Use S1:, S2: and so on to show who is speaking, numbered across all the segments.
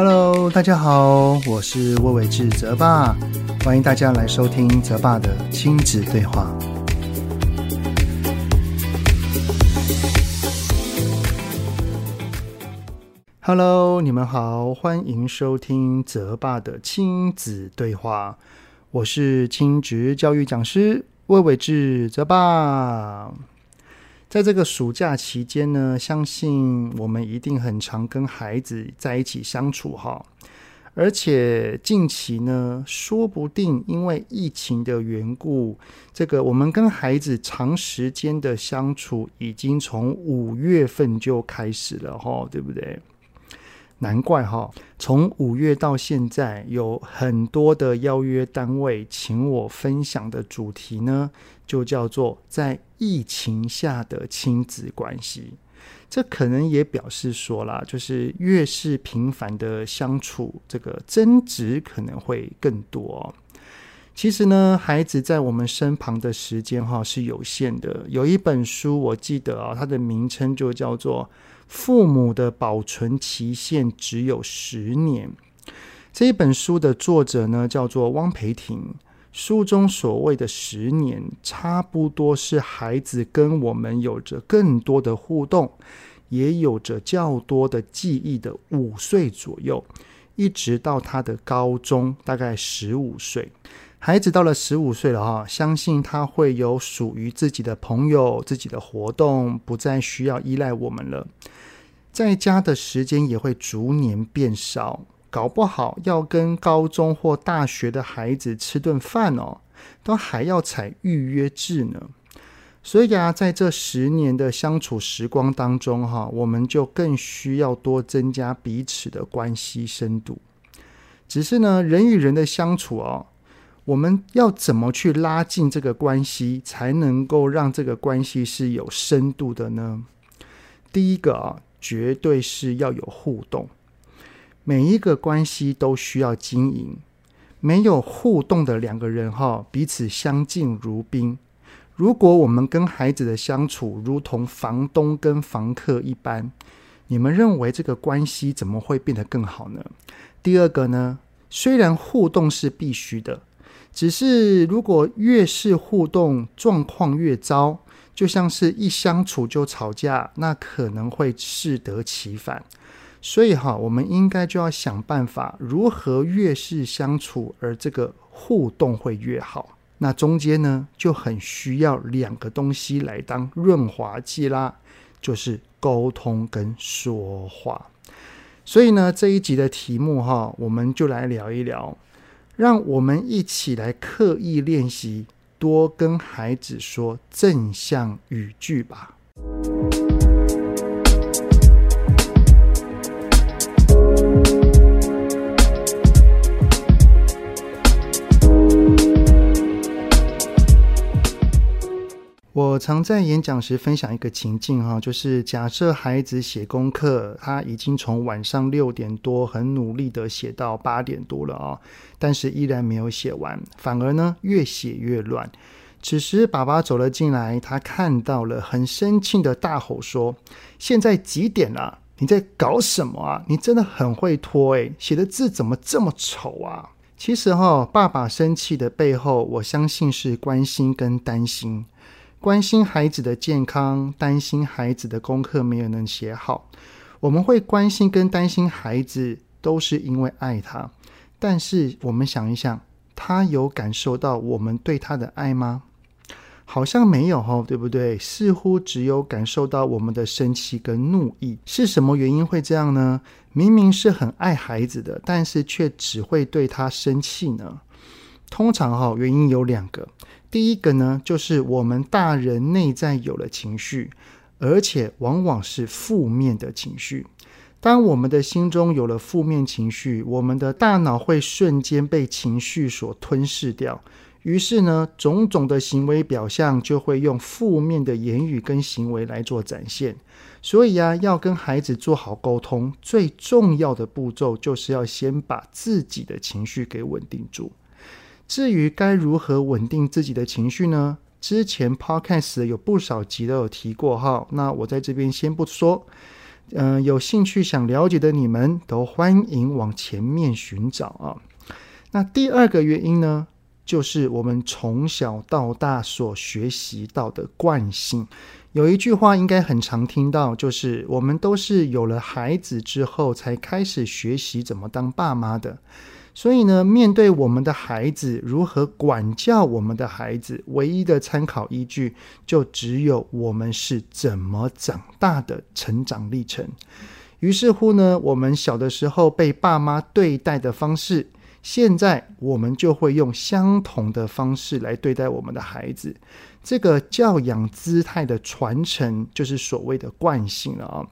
S1: Hello，大家好，我是魏玮志泽爸，欢迎大家来收听泽爸的亲子对话。Hello，你们好，欢迎收听泽爸的亲子对话。我是亲职教育讲师魏玮志泽爸。在这个暑假期间呢，相信我们一定很常跟孩子在一起相处哈。而且近期呢，说不定因为疫情的缘故，这个我们跟孩子长时间的相处已经从五月份就开始了哈，对不对？难怪哈，从五月到现在，有很多的邀约单位请我分享的主题呢，就叫做在疫情下的亲子关系。这可能也表示说啦，就是越是频繁的相处，这个争执可能会更多。其实呢，孩子在我们身旁的时间哈是有限的。有一本书我记得啊，它的名称就叫做。父母的保存期限只有十年。这一本书的作者呢，叫做汪培婷。书中所谓的十年，差不多是孩子跟我们有着更多的互动，也有着较多的记忆的五岁左右，一直到他的高中，大概十五岁。孩子到了十五岁了哈，相信他会有属于自己的朋友、自己的活动，不再需要依赖我们了。在家的时间也会逐年变少，搞不好要跟高中或大学的孩子吃顿饭哦，都还要采预约制呢。所以啊，在这十年的相处时光当中哈，我们就更需要多增加彼此的关系深度。只是呢，人与人的相处哦。我们要怎么去拉近这个关系，才能够让这个关系是有深度的呢？第一个啊，绝对是要有互动。每一个关系都需要经营，没有互动的两个人哈，彼此相敬如宾。如果我们跟孩子的相处如同房东跟房客一般，你们认为这个关系怎么会变得更好呢？第二个呢，虽然互动是必须的。只是，如果越是互动，状况越糟，就像是一相处就吵架，那可能会适得其反。所以哈，我们应该就要想办法，如何越是相处，而这个互动会越好。那中间呢，就很需要两个东西来当润滑剂啦，就是沟通跟说话。所以呢，这一集的题目哈，我们就来聊一聊。让我们一起来刻意练习，多跟孩子说正向语句吧。我常在演讲时分享一个情境哈，就是假设孩子写功课，他已经从晚上六点多很努力的写到八点多了啊，但是依然没有写完，反而呢越写越乱。此时爸爸走了进来，他看到了，很生气的大吼说：“现在几点了？你在搞什么啊？你真的很会拖诶，写的字怎么这么丑啊？”其实哈，爸爸生气的背后，我相信是关心跟担心。关心孩子的健康，担心孩子的功课没有能写好。我们会关心跟担心孩子，都是因为爱他。但是我们想一想，他有感受到我们对他的爱吗？好像没有哦，对不对？似乎只有感受到我们的生气跟怒意。是什么原因会这样呢？明明是很爱孩子的，但是却只会对他生气呢？通常哈，原因有两个。第一个呢，就是我们大人内在有了情绪，而且往往是负面的情绪。当我们的心中有了负面情绪，我们的大脑会瞬间被情绪所吞噬掉。于是呢，种种的行为表象就会用负面的言语跟行为来做展现。所以啊，要跟孩子做好沟通，最重要的步骤就是要先把自己的情绪给稳定住。至于该如何稳定自己的情绪呢？之前 Podcast 有不少集都有提过哈，那我在这边先不说。嗯、有兴趣想了解的你们都欢迎往前面寻找啊。那第二个原因呢，就是我们从小到大所学习到的惯性。有一句话应该很常听到，就是我们都是有了孩子之后才开始学习怎么当爸妈的。所以呢，面对我们的孩子，如何管教我们的孩子，唯一的参考依据就只有我们是怎么长大的成长历程。于是乎呢，我们小的时候被爸妈对待的方式，现在我们就会用相同的方式来对待我们的孩子。这个教养姿态的传承，就是所谓的惯性了啊。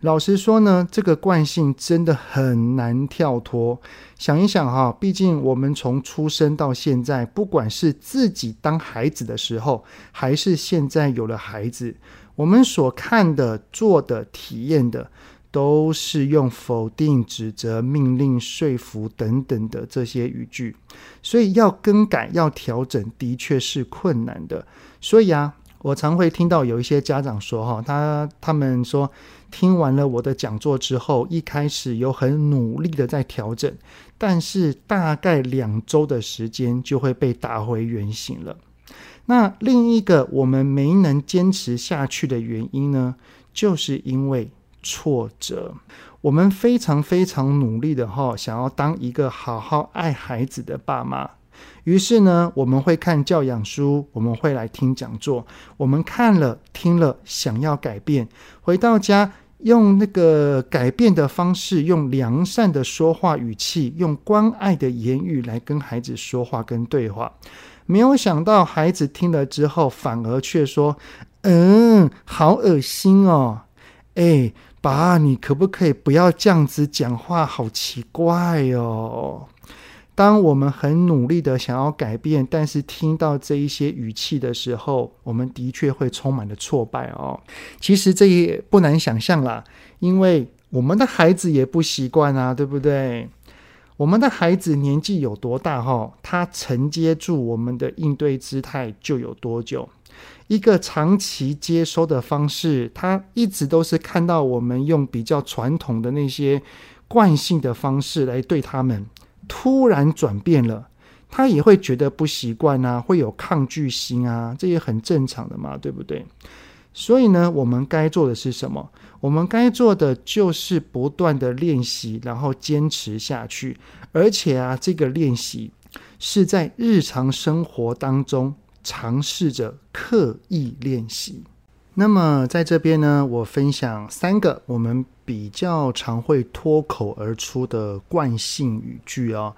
S1: 老实说呢，这个惯性真的很难跳脱。想一想哈，毕竟我们从出生到现在，不管是自己当孩子的时候，还是现在有了孩子，我们所看的、做的、体验的，都是用否定、指责、命令、说服等等的这些语句，所以要更改、要调整，的确是困难的。所以啊，我常会听到有一些家长说：“哈，他他们说听完了我的讲座之后，一开始有很努力的在调整，但是大概两周的时间就会被打回原形了。”那另一个我们没能坚持下去的原因呢，就是因为。挫折，我们非常非常努力的哈，想要当一个好好爱孩子的爸妈。于是呢，我们会看教养书，我们会来听讲座，我们看了听了，想要改变，回到家用那个改变的方式，用良善的说话语气，用关爱的言语来跟孩子说话跟对话。没有想到孩子听了之后，反而却说：“嗯，好恶心哦，哎。”爸，你可不可以不要这样子讲话？好奇怪哦！当我们很努力的想要改变，但是听到这一些语气的时候，我们的确会充满了挫败哦。其实这也不难想象啦，因为我们的孩子也不习惯啊，对不对？我们的孩子年纪有多大哈，他承接住我们的应对姿态就有多久。一个长期接收的方式，他一直都是看到我们用比较传统的那些惯性的方式来对他们，突然转变了，他也会觉得不习惯啊，会有抗拒心啊，这也很正常的嘛，对不对？所以呢，我们该做的是什么？我们该做的就是不断的练习，然后坚持下去，而且啊，这个练习是在日常生活当中。尝试着刻意练习。那么，在这边呢，我分享三个我们比较常会脱口而出的惯性语句哦，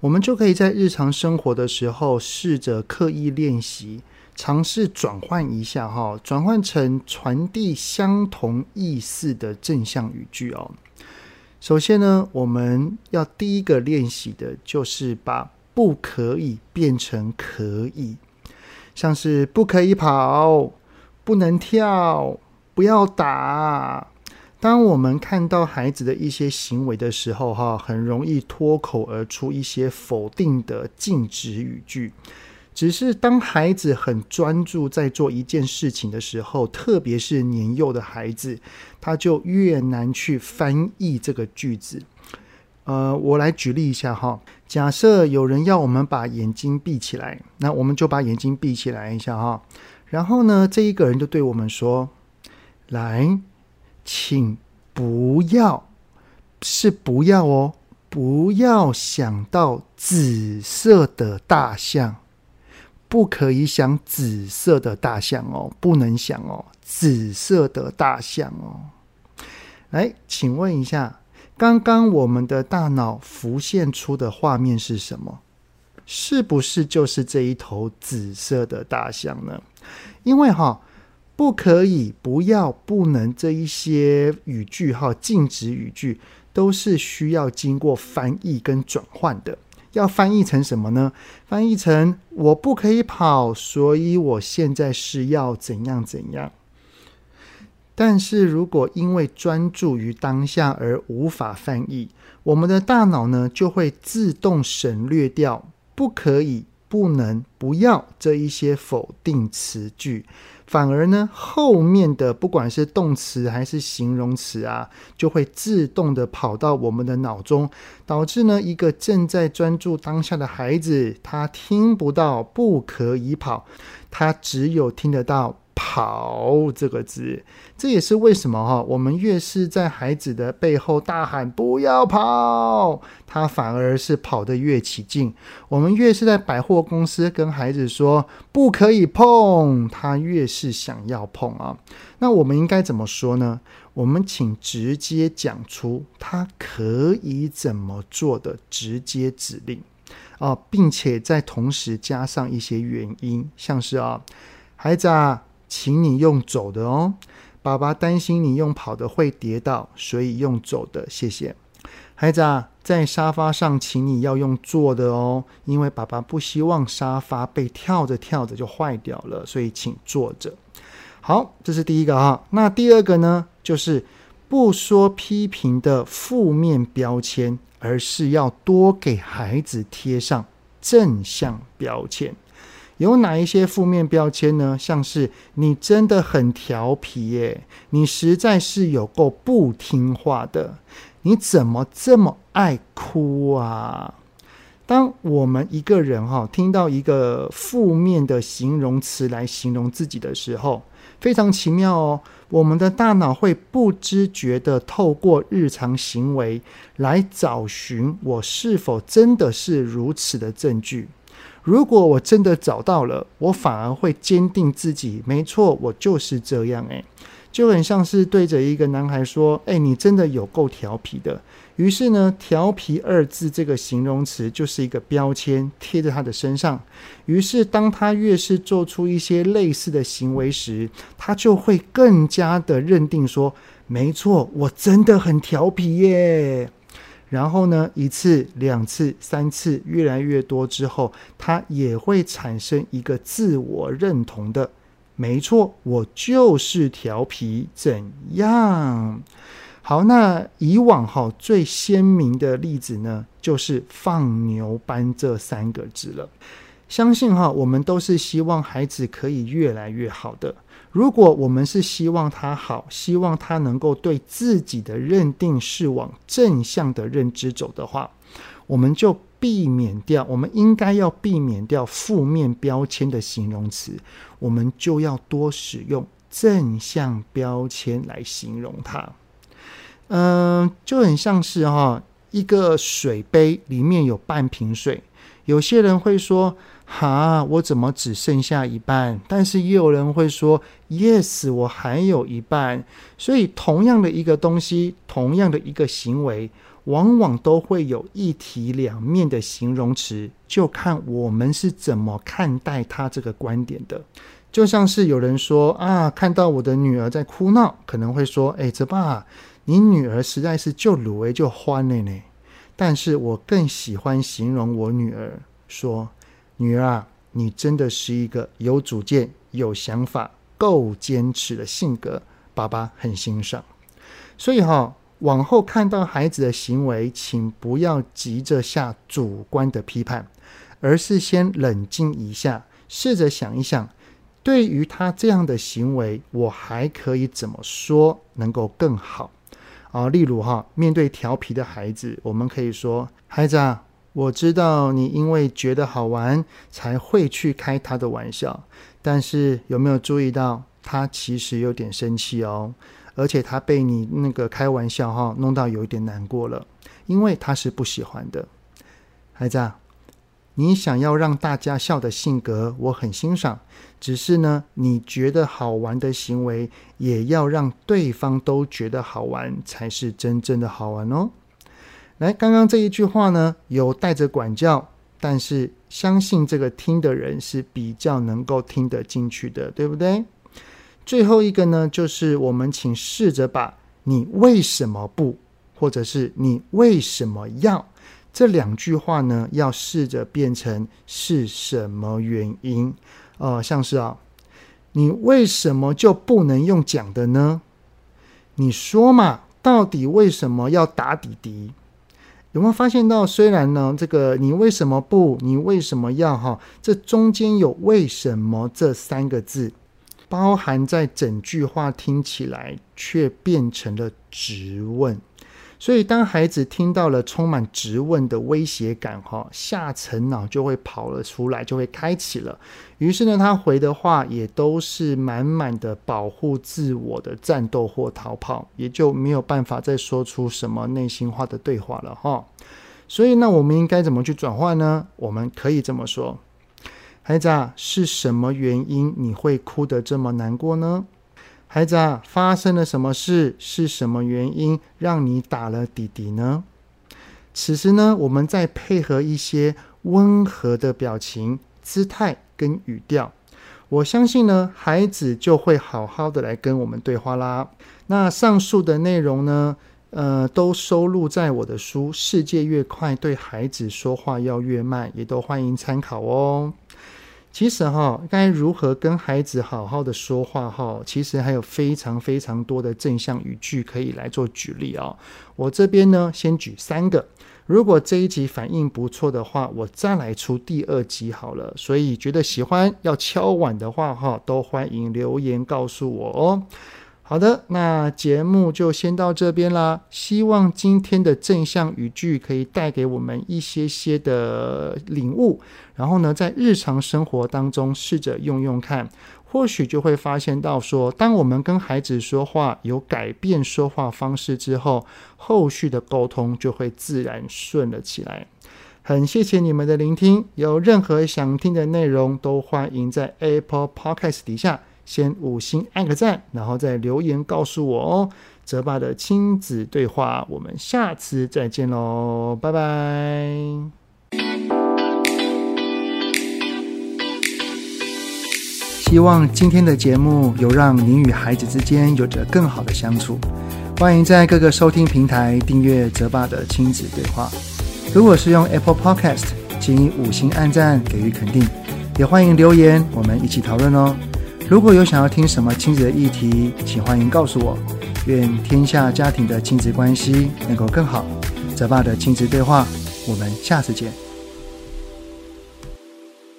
S1: 我们就可以在日常生活的时候试着刻意练习，尝试转换一下哈，转换成传递相同意思的正向语句哦。首先呢，我们要第一个练习的就是把不可以变成可以。像是不可以跑，不能跳，不要打。当我们看到孩子的一些行为的时候，哈，很容易脱口而出一些否定的禁止语句。只是当孩子很专注在做一件事情的时候，特别是年幼的孩子，他就越难去翻译这个句子。呃，我来举例一下哈。假设有人要我们把眼睛闭起来，那我们就把眼睛闭起来一下哈。然后呢，这一个人就对我们说：“来，请不要，是不要哦，不要想到紫色的大象，不可以想紫色的大象哦，不能想哦，紫色的大象哦。来，请问一下。”刚刚我们的大脑浮现出的画面是什么？是不是就是这一头紫色的大象呢？因为哈，不可以、不要、不能这一些语句哈，禁止语句都是需要经过翻译跟转换的。要翻译成什么呢？翻译成我不可以跑，所以我现在是要怎样怎样。但是如果因为专注于当下而无法翻译，我们的大脑呢就会自动省略掉“不可以”“不能、不要这一些否定词句，反而呢，后面的不管是动词还是形容词啊，就会自动的跑到我们的脑中，导致呢，一个正在专注当下的孩子，他听不到不可以跑，他只有听得到。跑这个字，这也是为什么哈，我们越是在孩子的背后大喊“不要跑”，他反而是跑得越起劲；我们越是在百货公司跟孩子说“不可以碰”，他越是想要碰啊。那我们应该怎么说呢？我们请直接讲出他可以怎么做的直接指令啊，并且在同时加上一些原因，像是啊，孩子啊。请你用走的哦，爸爸担心你用跑的会跌倒，所以用走的，谢谢。孩子啊，在沙发上，请你要用坐的哦，因为爸爸不希望沙发被跳着跳着就坏掉了，所以请坐着。好，这是第一个哈。那第二个呢，就是不说批评的负面标签，而是要多给孩子贴上正向标签。有哪一些负面标签呢？像是你真的很调皮耶，你实在是有够不听话的，你怎么这么爱哭啊？当我们一个人哈听到一个负面的形容词来形容自己的时候，非常奇妙哦，我们的大脑会不知觉地透过日常行为来找寻我是否真的是如此的证据。如果我真的找到了，我反而会坚定自己，没错，我就是这样。诶，就很像是对着一个男孩说：“诶，你真的有够调皮的。”于是呢，“调皮”二字这个形容词就是一个标签贴在他的身上。于是，当他越是做出一些类似的行为时，他就会更加的认定说：“没错，我真的很调皮耶。”然后呢，一次、两次、三次，越来越多之后，他也会产生一个自我认同的。没错，我就是调皮，怎样？好，那以往哈最鲜明的例子呢，就是放牛班这三个字了。相信哈，我们都是希望孩子可以越来越好的。如果我们是希望他好，希望他能够对自己的认定是往正向的认知走的话，我们就避免掉，我们应该要避免掉负面标签的形容词，我们就要多使用正向标签来形容它。嗯、就很像是哈，一个水杯里面有半瓶水，有些人会说。哈，我怎么只剩下一半？但是也有人会说，Yes，我还有一半。所以，同样的一个东西，同样的一个行为，往往都会有一体两面的形容词，就看我们是怎么看待他这个观点的。就像是有人说啊，看到我的女儿在哭闹，可能会说，哎，泽爸，你女儿实在是就鲁为就欢了呢。但是我更喜欢形容我女儿说。女儿啊，你真的是一个有主见、有想法、够坚持的性格，爸爸很欣赏。所以哈，往后看到孩子的行为，请不要急着下主观的批判，而是先冷静一下，试着想一想，对于他这样的行为，我还可以怎么说能够更好啊？例如哈，面对调皮的孩子，我们可以说：“孩子啊。”我知道你因为觉得好玩才会去开他的玩笑，但是有没有注意到他其实有点生气哦？而且他被你那个开玩笑哈弄到有一点难过了，因为他是不喜欢的。孩子啊，你想要让大家笑的性格我很欣赏，只是呢，你觉得好玩的行为也要让对方都觉得好玩才是真正的好玩哦。来，刚刚这一句话呢，有带着管教，但是相信这个听的人是比较能够听得进去的，对不对？最后一个呢，就是我们请试着把“你为什么不”或者是“你为什么要”这两句话呢，要试着变成是什么原因？呃，像是啊，你为什么就不能用讲的呢？你说嘛，到底为什么要打弟弟？有没有发现到？虽然呢，这个你为什么不？你为什么要？哈，这中间有“为什么”这三个字，包含在整句话，听起来却变成了质问。所以，当孩子听到了充满质问的威胁感，哈，下层脑就会跑了出来，就会开启了。于是呢，他回的话也都是满满的保护自我的战斗或逃跑，也就没有办法再说出什么内心话的对话了，哈。所以，那我们应该怎么去转换呢？我们可以这么说：孩子啊，是什么原因你会哭得这么难过呢？孩子啊，发生了什么事？是什么原因让你打了弟弟呢？此时呢，我们再配合一些温和的表情、姿态跟语调，我相信呢，孩子就会好好的来跟我们对话啦。那上述的内容呢，呃，都收录在我的书《世界越快，对孩子说话要越慢》，也都欢迎参考哦。其实哈，该如何跟孩子好好的说话哈，其实还有非常非常多的正向语句可以来做举例啊。我这边呢，先举三个。如果这一集反应不错的话，我再来出第二集好了。所以觉得喜欢要敲碗的话哈，都欢迎留言告诉我哦。好的，那节目就先到这边啦。希望今天的正向语句可以带给我们一些些的领悟，然后呢，在日常生活当中试着用用看，或许就会发现到说，当我们跟孩子说话有改变说话方式之后，后续的沟通就会自然顺了起来。很谢谢你们的聆听，有任何想听的内容，都欢迎在 Apple Podcast 底下。先五星按个赞，然后再留言告诉我哦。泽爸的亲子对话，我们下次再见喽，拜拜。希望今天的节目有让您与孩子之间有着更好的相处。欢迎在各个收听平台订阅泽爸的亲子对话。如果是用 Apple Podcast，请五星按赞给予肯定，也欢迎留言，我们一起讨论哦。如果有想要听什么亲子的议题，请欢迎告诉我。愿天下家庭的亲子关系能够更好。泽爸的亲子对话，我们下次见。